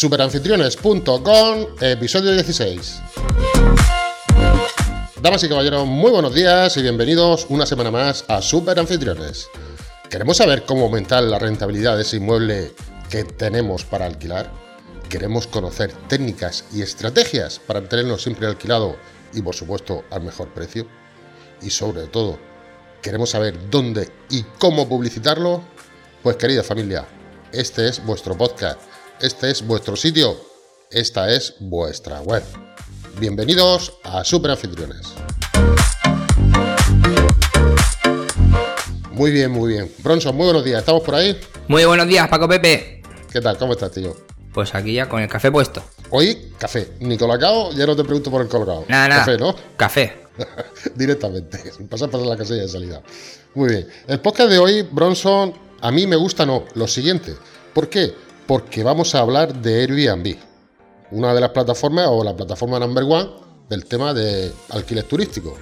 superanfitriones.com, episodio 16. Damas y caballeros, muy buenos días y bienvenidos una semana más a Superanfitriones. ¿Queremos saber cómo aumentar la rentabilidad de ese inmueble que tenemos para alquilar? ¿Queremos conocer técnicas y estrategias para tenerlo siempre alquilado y por supuesto al mejor precio? Y sobre todo, ¿queremos saber dónde y cómo publicitarlo? Pues querida familia, este es vuestro podcast, este es vuestro sitio, esta es vuestra web. Bienvenidos a Super Anfitriones. Muy bien, muy bien. Bronson, muy buenos días. ¿Estamos por ahí? Muy buenos días, Paco Pepe. ¿Qué tal? ¿Cómo estás, tío? Pues aquí ya con el café puesto. Hoy, café. Ni colacao, ya no te pregunto por el colacao. Nada, nada. Café, ¿no? Café. Directamente. Pasar por la casilla de salida. Muy bien. El podcast de hoy, Bronson, a mí me gusta no, lo siguiente. ¿Por qué? Porque vamos a hablar de Airbnb. Una de las plataformas o la plataforma number one del tema de alquiler turístico.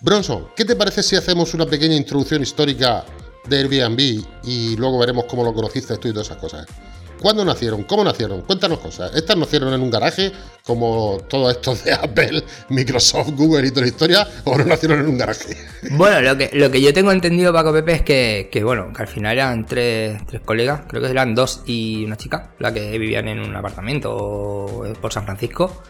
Bronson, ¿qué te parece si hacemos una pequeña introducción histórica de Airbnb y luego veremos cómo lo conociste tú y todas esas cosas? ¿Cuándo nacieron? ¿Cómo nacieron? Cuéntanos cosas. ¿Estas nacieron en un garaje, como todos estos de Apple, Microsoft, Google y toda la historia, o no nacieron en un garaje? Bueno, lo que, lo que yo tengo entendido, Paco Pepe, es que, que, bueno, que al final eran tres, tres colegas, creo que eran dos y una chica, la que vivían en un apartamento por San Francisco.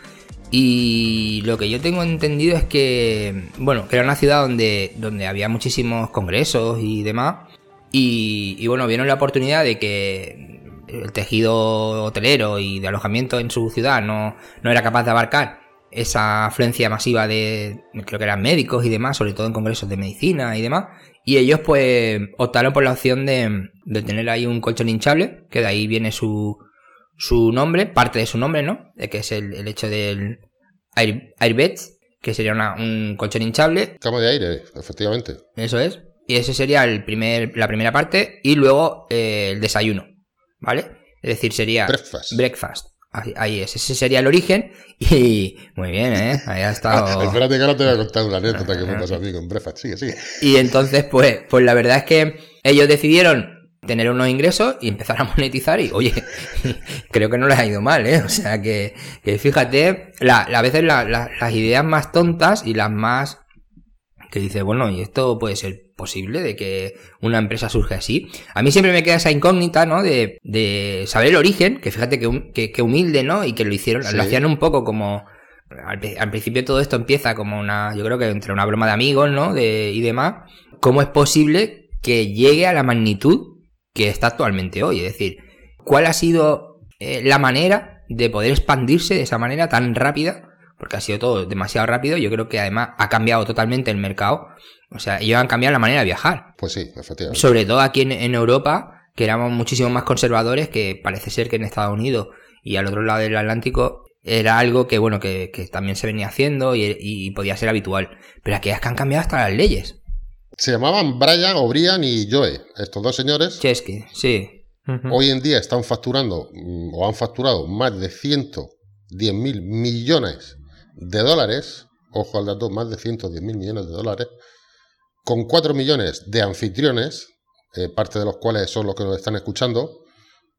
Y lo que yo tengo entendido es que, bueno, era una ciudad donde, donde había muchísimos congresos y demás. Y bueno, vieron la oportunidad de que el tejido hotelero y de alojamiento en su ciudad no, no era capaz de abarcar esa afluencia masiva de, creo que eran médicos y demás, sobre todo en congresos de medicina y demás. Y ellos pues optaron por la opción de, de tener ahí un colchón hinchable, que de ahí viene su, su nombre, parte de su nombre, ¿no? Que es el, el hecho del air, airbed, que sería una, un colchón hinchable. Cama de aire, efectivamente. Eso es. Y ese sería el primer, la primera parte. Y luego eh, el desayuno. ¿Vale? Es decir, sería breakfast. breakfast. Ahí, ahí, es, ese sería el origen y muy bien, ¿eh? Ahí ha estado... Espérate que ahora te voy a contar una anécdota que me pasó a mí con breakfast, sigue, sigue. Y entonces, pues, pues la verdad es que ellos decidieron tener unos ingresos y empezar a monetizar y, oye, creo que no les ha ido mal, ¿eh? O sea que, que fíjate, la, a veces la, la, las ideas más tontas y las más que dice, bueno, y esto puede ser posible de que una empresa surge así. A mí siempre me queda esa incógnita, ¿no? De, de saber el origen, que fíjate que, que, que humilde, ¿no? Y que lo hicieron, sí. lo hacían un poco como... Al, al, principio todo esto empieza como una, yo creo que entre una broma de amigos, ¿no? De, y demás. ¿Cómo es posible que llegue a la magnitud que está actualmente hoy? Es decir, ¿cuál ha sido eh, la manera de poder expandirse de esa manera tan rápida? Porque ha sido todo demasiado rápido. Yo creo que además ha cambiado totalmente el mercado. O sea, ellos han cambiado la manera de viajar. Pues sí, efectivamente. Sobre todo aquí en, en Europa, que éramos muchísimo más conservadores, que parece ser que en Estados Unidos y al otro lado del Atlántico era algo que, bueno, que, que también se venía haciendo y, y, podía ser habitual. Pero aquí es que han cambiado hasta las leyes. Se llamaban Brian, O'Brien y Joe, estos dos señores. Chesky, sí. Uh -huh. Hoy en día están facturando, o han facturado, más de 110 mil millones de dólares, ojo al dato, más de 110 mil millones de dólares, con 4 millones de anfitriones, eh, parte de los cuales son los que nos están escuchando,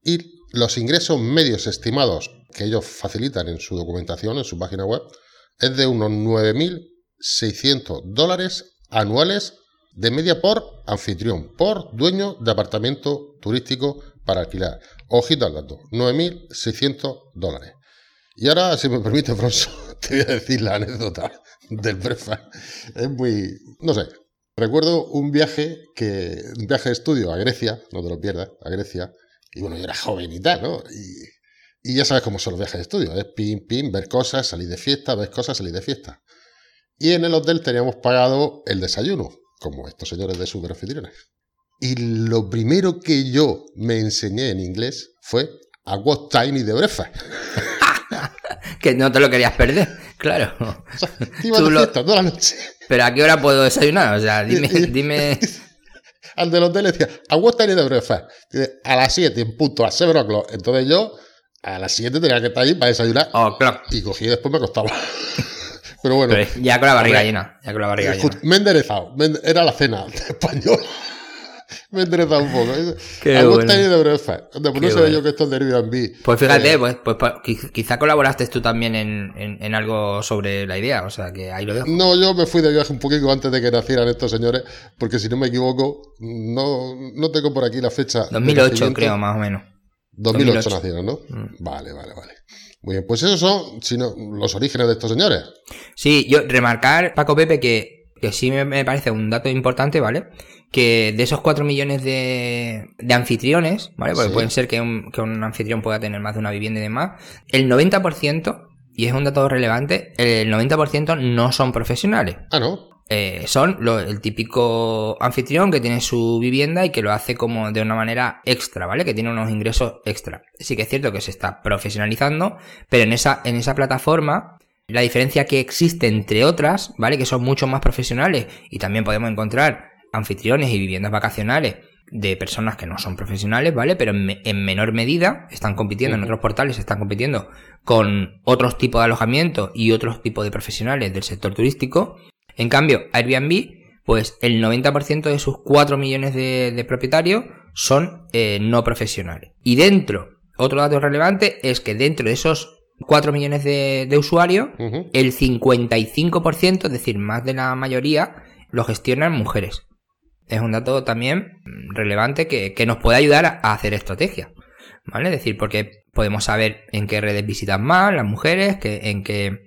y los ingresos medios estimados que ellos facilitan en su documentación, en su página web, es de unos 9.600 dólares anuales de media por anfitrión, por dueño de apartamento turístico para alquilar. Ojito al dato, 9.600 dólares. Y ahora, si me permite, Bronzo, te voy a decir la anécdota del breakfast. Es muy, no sé, recuerdo un viaje que, un viaje de estudio a Grecia, no te lo pierdas, a Grecia, y bueno, yo era joven y tal, ¿no? Y, y ya sabes cómo son los viajes de estudio, es pim, pim, ver cosas, salir de fiesta, ver cosas, salir de fiesta. Y en el hotel teníamos pagado el desayuno, como estos señores de super anfitriones. Y lo primero que yo me enseñé en inglés fue a what time y de breakfast. que no te lo querías perder, claro. O sea, fiesta toda la noche. Pero ¿a qué hora puedo desayunar? O sea, dime... dime... Al del hotel le decía, ¿a what time de breakfast? A las 7, en punto, a 7 o'clock. Entonces yo, a las 7 tenía que estar ahí para desayunar. Oh, claro. Y cogí y después me acostaba. Pero bueno. Pero ya con la barriga llena. Ya con la barriga llena. Me he enderezado. Era la cena española. Me interesa un poco. Qué Algo bueno. de Pues no sabía bueno. yo que esto es de Airbnb. Pues fíjate, Eh, pues, pues, pues, quiz- quizá colaboraste tú también en, en- en algo sobre la idea, o sea que ahí lo dejo. No, yo me fui de viaje un poquito antes de que nacieran estos señores, porque si no me equivoco, no, no tengo por aquí la fecha. de 2008 nacimiento. creo, más o menos. 2008, 2008. nacieron, ¿no? Mm. Vale, vale, vale. Muy bien, pues esos son si no, los orígenes de estos señores. Sí, yo remarcar, Paco Pepe, que, que sí me, me parece un dato importante, ¿vale? Que de esos 4 millones de, de anfitriones, ¿vale? Porque Sí. pueden ser que un, que un anfitrión pueda tener más de una vivienda y demás. El 90%, y es un dato relevante, el 90% no son profesionales. Ah, ¿no? Eh, son lo- el típico anfitrión que tiene su vivienda y que lo hace como de una manera extra, ¿vale? Que tiene unos ingresos extra. Sí que es cierto que se está profesionalizando, pero en esa, en esa plataforma, la diferencia que existe entre otras, ¿vale? Que son mucho más profesionales y también podemos encontrar anfitriones y viviendas vacacionales de personas que no son profesionales, ¿vale? Pero en, me- en menor medida están compitiendo en otros portales, están compitiendo con otros tipos de alojamiento y otros tipos de profesionales del sector turístico. En cambio, Airbnb, pues el 90% de sus 4 millones de, de propietarios son eh, no profesionales. Y dentro, otro dato relevante es que dentro de esos 4 millones de, de usuarios, el 55%, es decir, más de la mayoría, lo gestionan mujeres. Es un dato también relevante que, que nos puede ayudar a a hacer estrategia. ¿Vale? Es decir, porque podemos saber en qué redes visitan más las mujeres, que, en qué,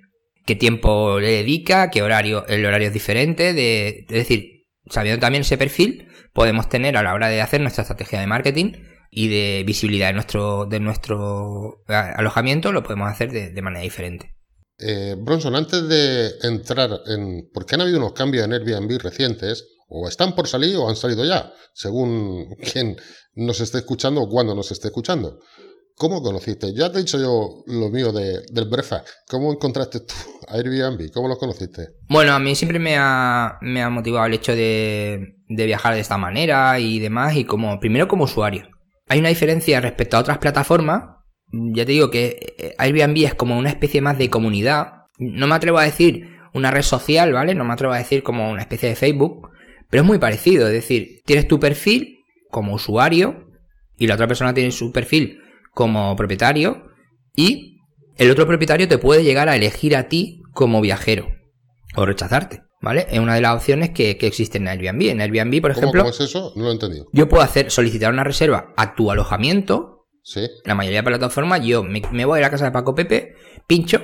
qué tiempo le dedica, qué horario, el horario es diferente. De, es decir, sabiendo también ese perfil, podemos tener a la hora de hacer nuestra estrategia de marketing y de visibilidad de nuestro, de nuestro alojamiento, lo podemos hacer de, de manera diferente. Eh, Bronson, antes de entrar en... Porque han habido unos cambios en Airbnb recientes, o están por salir o han salido ya, según quien nos esté escuchando o cuando nos esté escuchando. ¿Cómo conociste? Ya te he dicho yo lo mío de, del breakfast. ¿Cómo encontraste tú a Airbnb? ¿Cómo los conociste? Bueno, a mí siempre me ha, me ha motivado el hecho de, de viajar de esta manera y demás, y como, primero como usuario. Hay una diferencia respecto a otras plataformas. Ya te digo que eh, Airbnb es como una especie más de comunidad. No me atrevo a decir una red social, ¿vale? No me atrevo a decir como una especie de Facebook, pero es muy parecido. Es decir, tienes tu perfil como usuario y la otra persona tiene su perfil como propietario y el otro propietario te puede llegar a elegir a ti como viajero o rechazarte, ¿vale? Es una de las opciones que, que existen en Airbnb. En Airbnb, por ¿Cómo, ejemplo, cómo es eso? No lo he entendido. yo puedo hacer solicitar una reserva a tu alojamiento. Sí. La mayoría de plataformas, yo me, me voy a la casa de Paco Pepe, pincho,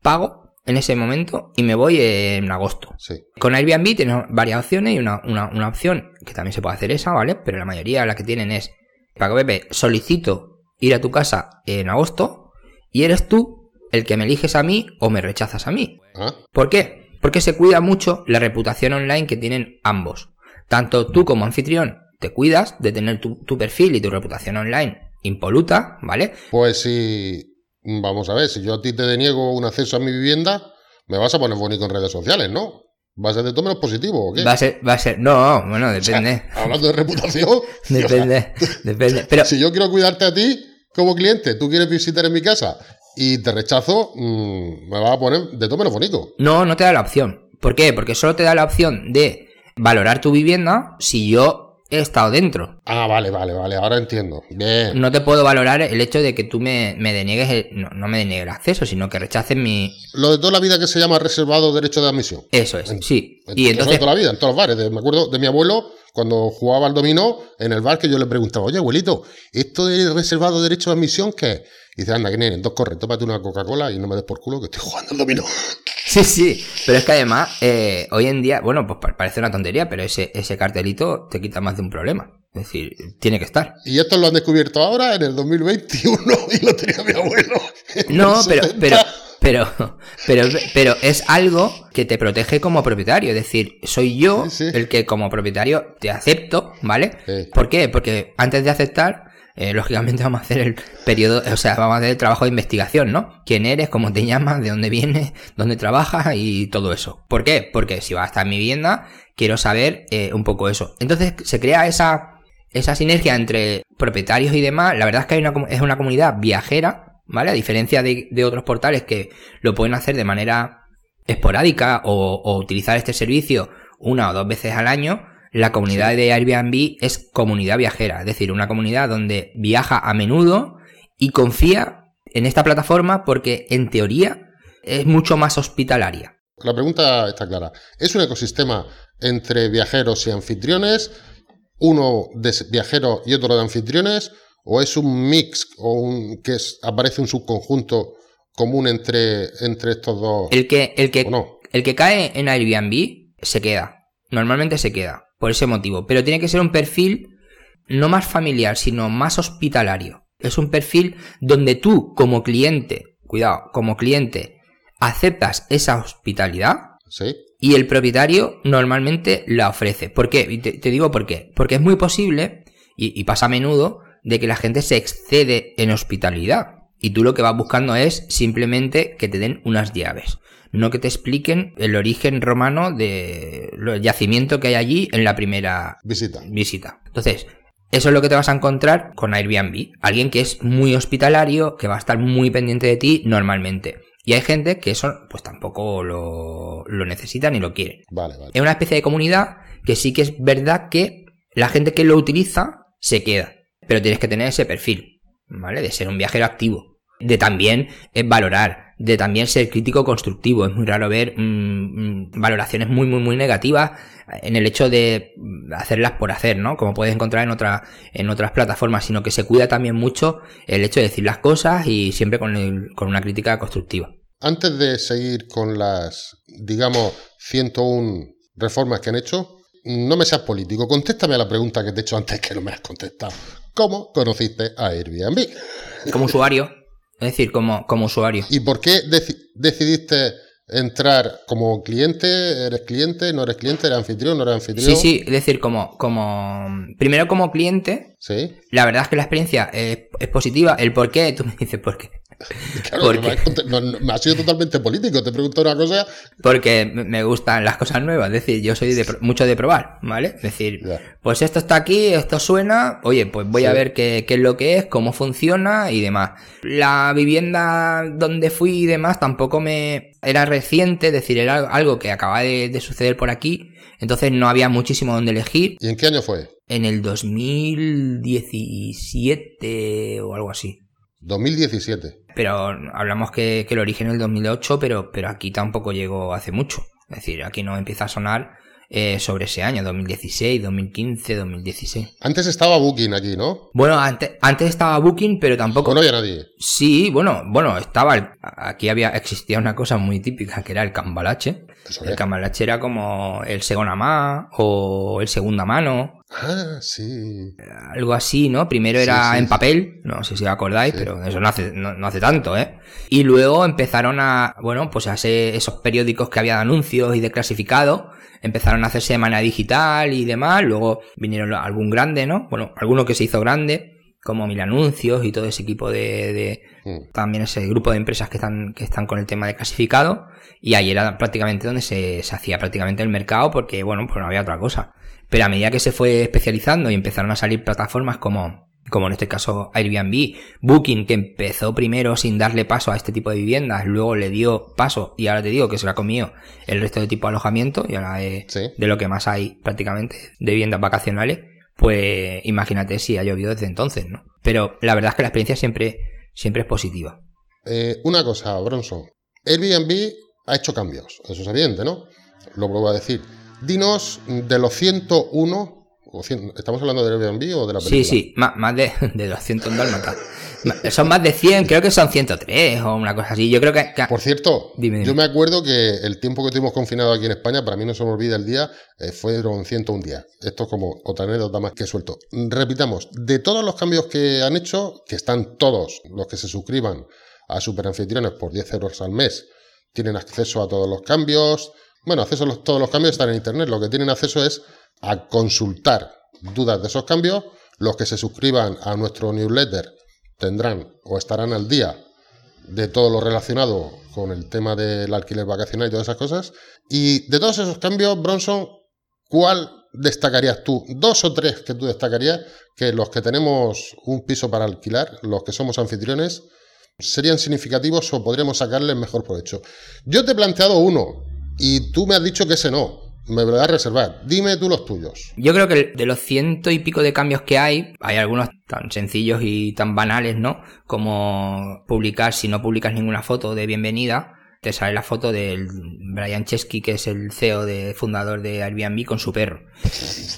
pago en ese momento y me voy en agosto. Sí. Con Airbnb tienes varias opciones y una, una, una opción que también se puede hacer esa, ¿vale? Pero la mayoría la que tienen es, Paco Pepe, solicito ir a tu casa en agosto y eres tú el que me eliges a mí o me rechazas a mí. Ah, ¿Por qué? Porque se cuida mucho la reputación online que tienen ambos. Tanto tú como anfitrión te cuidas de tener tu, tu perfil y tu reputación online impoluta, ¿vale? pues si... Vamos a ver, si yo a ti te deniego un acceso a mi vivienda, me vas a poner bonito en redes sociales, ¿no? ¿Va a ser de todo menos positivo o qué? Va a ser, va a ser, no, bueno, O sea, depende, hablando de reputación, depende, depende. Pero si yo quiero cuidarte a ti como cliente, tú quieres visitar en mi casa y te rechazo, mm, me vas a poner de todo menos bonito. no, no te da la opción. ¿Por qué? Porque solo te da la opción de valorar tu vivienda si yo he estado dentro. Ah, vale, vale, vale, ahora entiendo. Bien. No te puedo valorar el hecho de que tú me, me deniegues, el- no, no me deniegues el acceso, sino que rechaces mi... Lo de toda la vida que se llama reservado derecho de admisión. Eso es, En- sí. Y de entonces... toda la vida, en todos los bares. De- me acuerdo de mi abuelo cuando jugaba al dominó en el bar que yo le preguntaba, oye, abuelito, ¿esto de reservado derecho de admisión qué es? Y dice, anda, que nene, dos corre, tómate una Coca-Cola y no me des por culo que estoy jugando al dominó. Sí, sí, pero es que además, eh, hoy en día, bueno, pues pa- parece una tontería, pero ese, ese cartelito te quita más de un problema. Es decir, tiene que estar. Y esto lo han descubierto ahora, en el 2021, y lo tenía mi abuelo. No, el pero, 70. pero, pero, pero, pero es algo que te protege como propietario. Es decir, soy yo Sí, sí. el que como propietario te acepto, ¿vale? Sí. ¿Por qué? Porque antes de aceptar, eh, lógicamente vamos a hacer el periodo, o sea, vamos a hacer el trabajo de investigación, ¿no? ¿Quién eres? ¿Cómo te llamas? ¿De dónde vienes? ¿Dónde trabajas? Y todo eso. ¿Por qué? Porque si vas a estar en mi vivienda, quiero saber eh, un poco eso. Entonces se crea esa, esa sinergia entre propietarios y demás. La verdad es que hay una, es una comunidad viajera, ¿vale? A diferencia de, de otros portales que lo pueden hacer de manera esporádica o, o utilizar este servicio una o dos veces al año. la comunidad de Airbnb es comunidad viajera, es decir, una comunidad donde viaja a menudo y confía en esta plataforma porque en teoría es mucho más hospitalaria. La pregunta está clara. ¿Es un ecosistema entre viajeros y anfitriones? ¿Uno de viajeros y otro de anfitriones? ¿O es un mix o un, que aparece un subconjunto común entre, entre estos dos? El que, el, que, el que cae en Airbnb se queda. Normalmente se queda, por ese motivo. Pero tiene que ser un perfil no más familiar, sino más hospitalario. Es un perfil donde tú, como cliente, cuidado, como cliente, aceptas esa hospitalidad. Sí. Y el propietario normalmente la ofrece. ¿Por qué? Te, te digo por qué. Porque es muy posible, y, y pasa a menudo, de que la gente se excede en hospitalidad. Y tú lo que vas buscando es simplemente que te den unas llaves. No que te expliquen el origen romano del yacimiento que hay allí en la primera visita. visita. Entonces, eso es lo que te vas a encontrar con Airbnb. Alguien que es muy hospitalario, que va a estar muy pendiente de ti normalmente. Y hay gente que eso pues tampoco lo, lo necesita ni lo quiere. Vale, vale. Es una especie de comunidad que sí que es verdad que la gente que lo utiliza se queda. Pero tienes que tener ese perfil, ¿vale? De ser un viajero activo. De también eh, valorar, de también ser crítico constructivo. Es muy raro ver mmm, valoraciones muy, muy, muy negativas en el hecho de hacerlas por hacer, ¿no? Como puedes encontrar en, otra, en otras plataformas, sino que se cuida también mucho el hecho de decir las cosas y siempre con, el, con una crítica constructiva. Antes de seguir con las, digamos, 101 reformas que han hecho, no me seas político, contéstame a la pregunta que te he hecho antes que no me has contestado. ¿Cómo conociste a Airbnb? Como usuario, es decir, como, como usuario. ¿Y por qué dec decidiste entrar como cliente? ¿Eres cliente? ¿No eres cliente? ¿Eres anfitrión? ¿No eres anfitrión? Sí, sí, es decir, como, como primero como cliente, ¿Sí? la verdad es que la experiencia es, es positiva. El por qué, tú me dices por qué. Claro, Porque... me, has, no, me ha sido totalmente político. Te pregunto una cosa. Porque me gustan las cosas nuevas. Es decir, yo soy de, mucho de probar, ¿vale? Es decir, Ya. pues esto está aquí, esto suena. Oye, pues voy Sí. a ver qué, qué es lo que es, cómo funciona y demás. La vivienda donde fui y demás tampoco me. Era reciente, es decir, era algo que acaba de, de suceder por aquí. Entonces no había muchísimo donde elegir. ¿Y en qué año fue? En el 2017 o algo así. 2017. Pero hablamos que, que el origen es el 2008, pero, pero aquí tampoco llegó hace mucho. Es decir, aquí no empieza a sonar eh, sobre ese año, 2016, 2015, 2016. Antes estaba Booking aquí, ¿no? Bueno, antes, antes estaba Booking, pero tampoco... ¿O no había nadie? Sí, bueno, bueno, estaba... el- aquí había existía una cosa muy típica, que era el cambalache. ¿Eso El cambalache era como el segunda mano o el segunda mano, Ah, sí. algo así, ¿no? Primero Sí, era sí, en papel, no sé si os acordáis, Sí. pero eso no hace, no, no hace tanto, ¿eh? Y luego empezaron a, bueno, pues a hacer esos periódicos que había de anuncios y de clasificado, empezaron a hacerse de manera digital y demás, luego vinieron algún grande, ¿no? Bueno, alguno que se hizo grande, como Mil Anuncios y todo ese equipo de, de Mm. también ese grupo de empresas que están, que están con el tema de clasificado, y ahí era prácticamente donde se, se hacía prácticamente el mercado, porque bueno, pues no había otra cosa. Pero a medida que se fue especializando y empezaron a salir plataformas como, como en este caso Airbnb, Booking, que empezó primero sin darle paso a este tipo de viviendas, luego le dio paso, y ahora te digo que se la comió el resto de tipo de alojamiento, y ahora es Sí. de lo que más hay prácticamente de viviendas vacacionales, pues imagínate si ha llovido desde entonces, ¿no? Pero la verdad es que la experiencia siempre, siempre es positiva. Eh, una cosa, Bronson. Airbnb ha hecho cambios. Eso es evidente, ¿no? Lo vuelvo a decir. Dinos de los 101. O 100, ¿Estamos hablando de Airbnb o de la película? Sí, sí, más, más de, de 200 dálmatas. Ma- Son más de 100, creo que son 103 o una cosa así. Yo creo que... que- Por cierto, Dime, dime. yo me acuerdo que el tiempo que estuvimos confinados aquí en España, para mí no se me olvida el día, eh, fueron 101 días. Esto es como otra anécdota más que suelto. Repitamos, de todos los cambios que han hecho, que están todos los que se suscriban a Superanfitriones por 10 euros al mes, tienen acceso a todos los cambios. Bueno, acceso a los- todos los cambios están en Internet. Lo que tienen acceso es a consultar dudas de esos cambios. Los que se suscriban a nuestro newsletter tendrán o estarán al día de todo lo relacionado con el tema del alquiler vacacional y todas esas cosas. Y de todos esos cambios, Bronson, ¿cuál destacarías tú? Dos o tres que tú destacarías que los que tenemos un piso para alquilar, los que somos anfitriones, serían significativos o podríamos sacarles mejor provecho. Yo te he planteado uno y tú me has dicho que ese no. Me voy a reservar. Dime tú los tuyos. Yo creo que de los ciento y pico de cambios que hay, hay algunos tan sencillos y tan banales, ¿no? Como publicar, si no publicas ninguna foto de bienvenida, te sale la foto del Brian Chesky, que es el CEO de fundador de Airbnb, con su perro.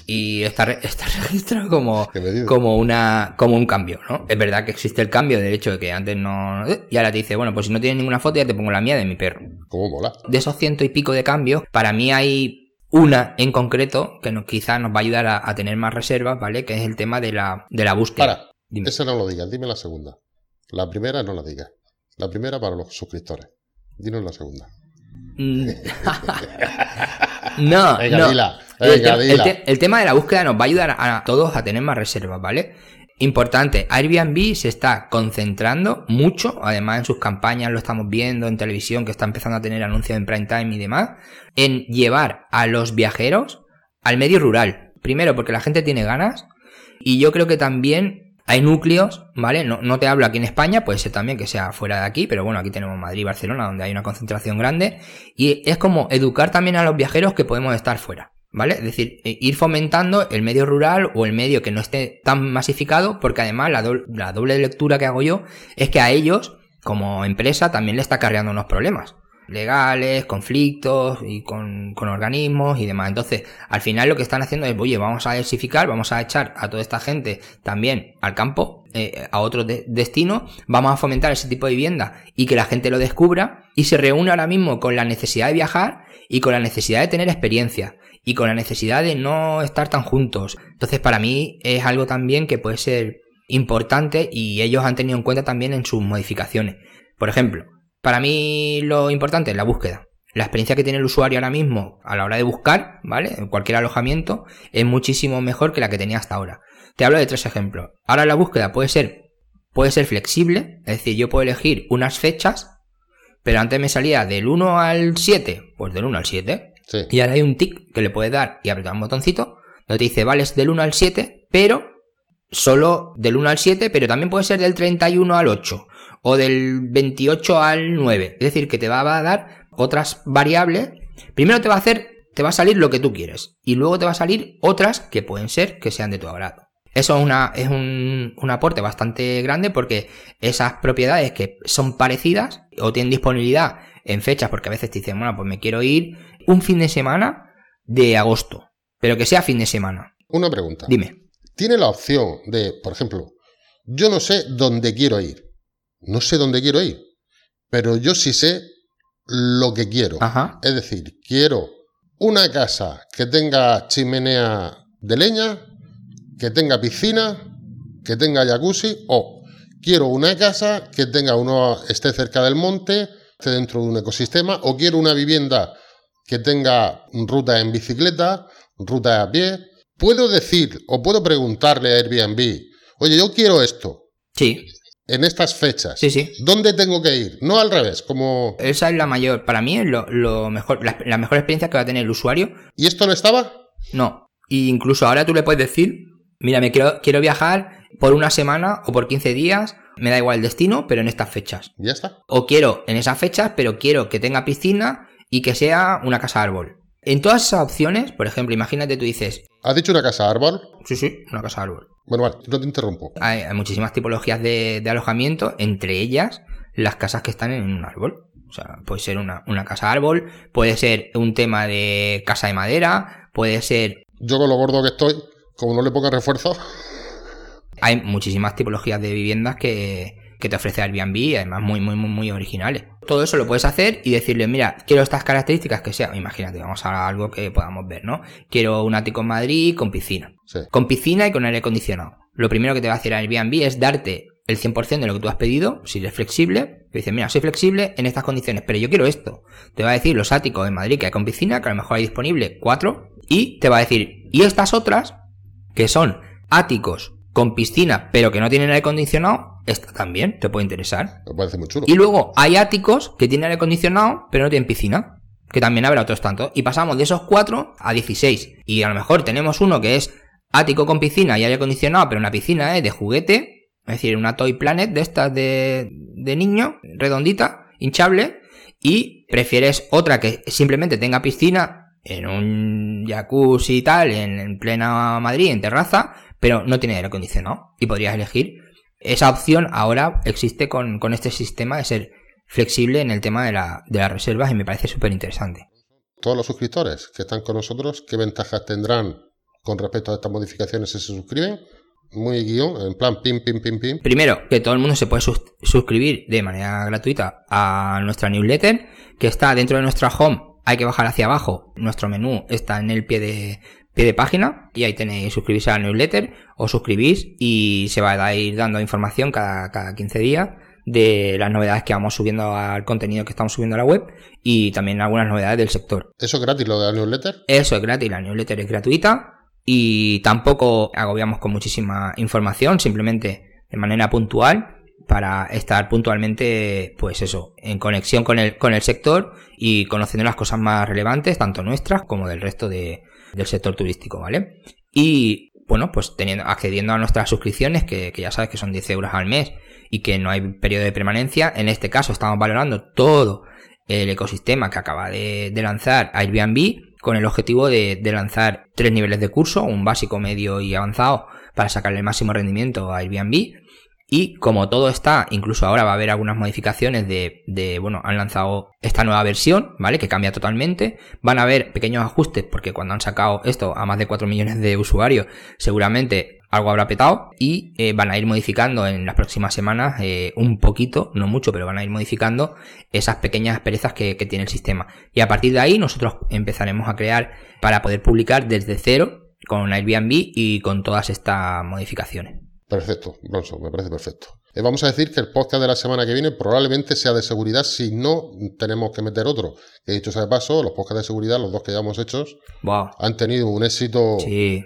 Y está, está registrado como, como, una, como un cambio, ¿no? Es verdad que existe el cambio del hecho de que antes no... Y ahora te dice, bueno, pues si no tienes ninguna foto ya te pongo la mía de mi perro. ¿Cómo mola? De esos ciento y pico de cambios, para mí hay una en concreto que nos, quizás nos va a ayudar a, tener más reservas, ¿vale? Que es el tema de la, de la búsqueda. Para, esa no lo digas, dime la segunda. La primera no la digas. La primera para los suscriptores. Dinos la segunda. Mm. no, no. el, tema de la búsqueda nos va a ayudar a todos a tener más reservas, ¿vale? Importante, Airbnb se está concentrando mucho, además en sus campañas lo estamos viendo en televisión que está empezando a tener anuncios en prime time y demás, en llevar a los viajeros al medio rural. Primero porque la gente tiene ganas y yo creo que también hay núcleos, ¿vale? No, te hablo aquí en España, puede ser también que sea fuera de aquí, pero bueno, aquí tenemos Madrid Barcelona, donde hay una concentración grande. Y es como educar también a los viajeros que podemos estar fuera, ¿vale? Es decir, e, ir fomentando el medio rural o el medio que no esté tan masificado, porque además la, la doble lectura que hago yo es que a ellos, como empresa, también le está cargando unos problemas legales, conflictos y con, organismos y demás. Entonces, al final lo que están haciendo es, oye, vamos a diversificar, vamos a echar a toda esta gente también al campo, eh, a otro destino, vamos a fomentar ese tipo de vivienda y que la gente lo descubra y se reúne ahora mismo con la necesidad de viajar y con la necesidad de tener experiencia y con la necesidad de no estar tan juntos. Entonces, para mí es algo también que puede ser importante y ellos han tenido en cuenta también en sus modificaciones. Por ejemplo, para mí lo importante es la búsqueda. La experiencia que tiene el usuario ahora mismo a la hora de buscar, ¿vale? En cualquier alojamiento es muchísimo mejor que la que tenía hasta ahora. Te hablo de tres ejemplos. Ahora la búsqueda puede ser, puede ser flexible, es decir, yo puedo elegir unas fechas, pero antes me salía del 1 al 7, pues del 1 al 7. Y ahora hay un tick que le puedes dar y apretar un botoncito donde te dice, vale, es del 1 al 7, pero solo del 1 al 7, pero también puede ser del 31 al 8 o del 28 al 9. Es decir, que te va a dar otras variables. Primero te va a hacer, te va a salir lo que tú quieres. Y luego te va a salir otras que pueden ser que sean de tu agrado. Eso es, es un, un, aporte bastante grande porque esas propiedades que son parecidas o tienen disponibilidad en fechas, porque a veces te dicen, bueno, pues me quiero ir un fin de semana de agosto, pero que sea fin de semana. Una pregunta. Dime. Tiene la opción de, por ejemplo, yo no sé dónde quiero ir. No sé dónde quiero ir, pero yo sí sé lo que quiero. Es decir, quiero una casa que tenga chimenea de leña, que tenga piscina, que tenga jacuzzi, o quiero una casa que tenga uno, esté cerca del monte, esté dentro de un ecosistema, o quiero una vivienda que tenga ruta en bicicleta, ruta a pie. Puedo decir o puedo preguntarle a Airbnb, oye, yo quiero esto. Sí en estas fechas. Sí, sí. ¿Dónde tengo que ir? No al revés, como... Esa es la mayor, para mí es lo, mejor, la, mejor experiencia que va a tener el usuario. ¿Y esto no estaba? No. Y incluso ahora tú le puedes decir, mira, me quiero, quiero viajar por una semana o por 15 días, me da igual el destino, pero en estas fechas. Ya está. O quiero en esas fechas, pero quiero que tenga piscina y que sea una casa árbol. En todas esas opciones, por ejemplo, imagínate tú dices... ¿Has dicho una casa árbol? Sí, sí, una casa árbol. Bueno, vale, no te interrumpo. Hay, muchísimas tipologías de, alojamiento, entre ellas las casas que están en un árbol. O sea, puede ser una, casa árbol, puede ser un tema de casa de madera, puede ser... Yo con lo gordo que estoy, como no le ponga refuerzo... Hay muchísimas tipologías de viviendas que, que te ofrece Airbnb, además muy, muy, muy, muy originales. Todo eso lo puedes hacer y decirle, mira, quiero estas características que sea, imagínate, vamos a algo que podamos ver, ¿no? Quiero un ático en Madrid con piscina. Con piscina y con aire acondicionado. Lo primero que te va a hacer Airbnb es darte el 100% de lo que tú has pedido, si eres flexible, te dice, mira, soy flexible en estas condiciones, pero yo quiero esto. Te va a decir los áticos en Madrid que hay con piscina, que a lo mejor hay disponible cuatro, y te va a decir, y estas otras, que son áticos con piscina, pero que no tienen aire acondicionado, esta también te puede interesar. Me parece muy chulo. Y luego hay áticos que tienen aire acondicionado, pero no tienen piscina. Que también habrá otros tantos. Y pasamos de esos 4 a 16. Y a lo mejor tenemos uno que es ático con piscina y aire acondicionado, pero una piscina de juguete. Es decir, una Toy Planet de estas de, de niño, redondita, hinchable. Y prefieres otra que simplemente tenga piscina en un jacuzzi y tal, en, plena Madrid, en terraza, pero no tiene aire acondicionado. Y podrías elegir. Esa opción ahora existe con, este sistema de ser flexible en el tema de, la, de las reservas y me parece súper interesante. Todos los suscriptores que están con nosotros, ¿qué ventajas tendrán con respecto a estas modificaciones si se suscriben? Muy guion, en plan pim, pim, pim, pim. Primero, que todo el mundo se puede suscribir de manera gratuita a nuestra newsletter, que está dentro de nuestra home hay que bajar hacia abajo. Nuestro menú está en el pie de, pie de página y ahí tenéis suscribirse a la newsletter o suscribís y se va a ir dando información cada, cada 15 días de las novedades que vamos subiendo al contenido que estamos subiendo a la web y también algunas novedades del sector. ¿Eso es gratis lo de la newsletter? Eso es gratis, la newsletter es gratuita y tampoco agobiamos con muchísima información, simplemente de manera puntual para estar puntualmente, pues eso, en conexión con el, con el sector y conociendo las cosas más relevantes, tanto nuestras como del resto de, del sector turístico, ¿vale? Y bueno, pues teniendo, accediendo a nuestras suscripciones, que, ya sabes que son 10 euros al mes y que no hay periodo de permanencia, en este caso estamos valorando todo el ecosistema que acaba de, lanzar Airbnb con el objetivo de, de, lanzar tres niveles de curso, un básico, medio y avanzado, para sacarle el máximo rendimiento a Airbnb y como todo está, incluso ahora va a haber algunas modificaciones de, de, bueno, han lanzado esta nueva versión, ¿vale? Que cambia totalmente. Van a haber pequeños ajustes porque cuando han sacado esto a más de 4 millones de usuarios, seguramente algo habrá petado y eh, van a ir modificando en las próximas semanas eh, un poquito, no mucho, pero van a ir modificando esas pequeñas perezas que, que tiene el sistema. Y a partir de ahí nosotros empezaremos a crear para poder publicar desde cero con Airbnb y con todas estas modificaciones. Perfecto, Bronson, me parece perfecto. Eh, vamos a decir que el podcast de la semana que viene probablemente sea de seguridad si no tenemos que meter otro. He dicho sea de paso, los podcasts de seguridad, los dos que ya hemos hecho, han tenido un éxito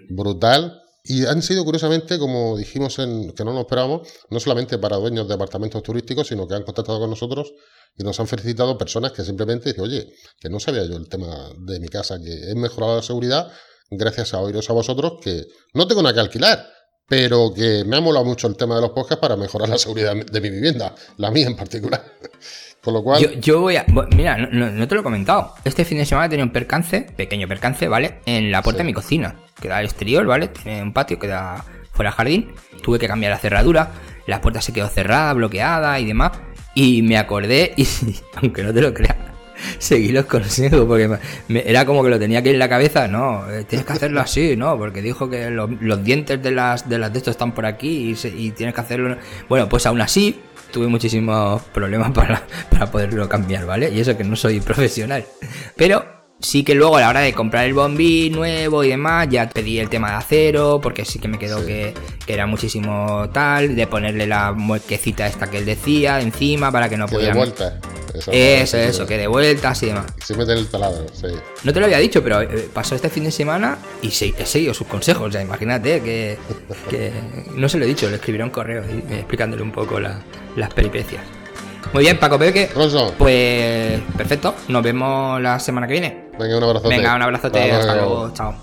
brutal. Y han sido, curiosamente, como dijimos en que no nos esperábamos, no solamente para dueños de apartamentos turísticos, sino que han contactado con nosotros y nos han felicitado personas que simplemente dicen, oye, que no sabía yo el tema de mi casa, que he mejorado la seguridad gracias a oíros a vosotros, que no tengo nada que alquilar pero que me ha molado mucho el tema de los podcasts para mejorar la seguridad de mi vivienda, la mía en particular. Con lo cual. Yo, voy a. Mira, no, te lo he comentado. Este fin de semana tenido un percance, pequeño percance, ¿vale? En la puerta de mi cocina, que da al exterior, ¿vale? Tiene un patio que da fuera al jardín. Tuve que cambiar la cerradura, la puerta se quedó cerrada, bloqueada y demás. Y me acordé, y aunque no te lo creas, seguí los consejos, porque era como que lo tenía que ir en la cabeza, no, eh, tienes que hacerlo así, ¿no? Porque dijo que los dientes de las de las de estos están por aquí y, tienes que hacerlo. Bueno, pues aún así tuve muchísimos problemas para, para poderlo cambiar, ¿vale? Y eso que no soy profesional. Pero Sí que luego a la hora de comprar el bombín nuevo y demás, ya pedí el tema de acero, porque sí que me quedó que, era muchísimo tal, de ponerle la muequecita esta que él decía encima para que no pudiera... de vuelta. Eso, eso, que de vueltas y demás. En el taladro, sí. No te lo había dicho, pero eh, pasó este fin de semana y he seguido sus consejos. O sea, imagínate que, No se lo he dicho, le escribiré un correo explicándole un poco las peripecias. Muy bien, Paco Peque. Pues perfecto. Nos vemos la semana que viene. Venga, un abrazote. Venga, un abrazote. Hasta luego. Chao.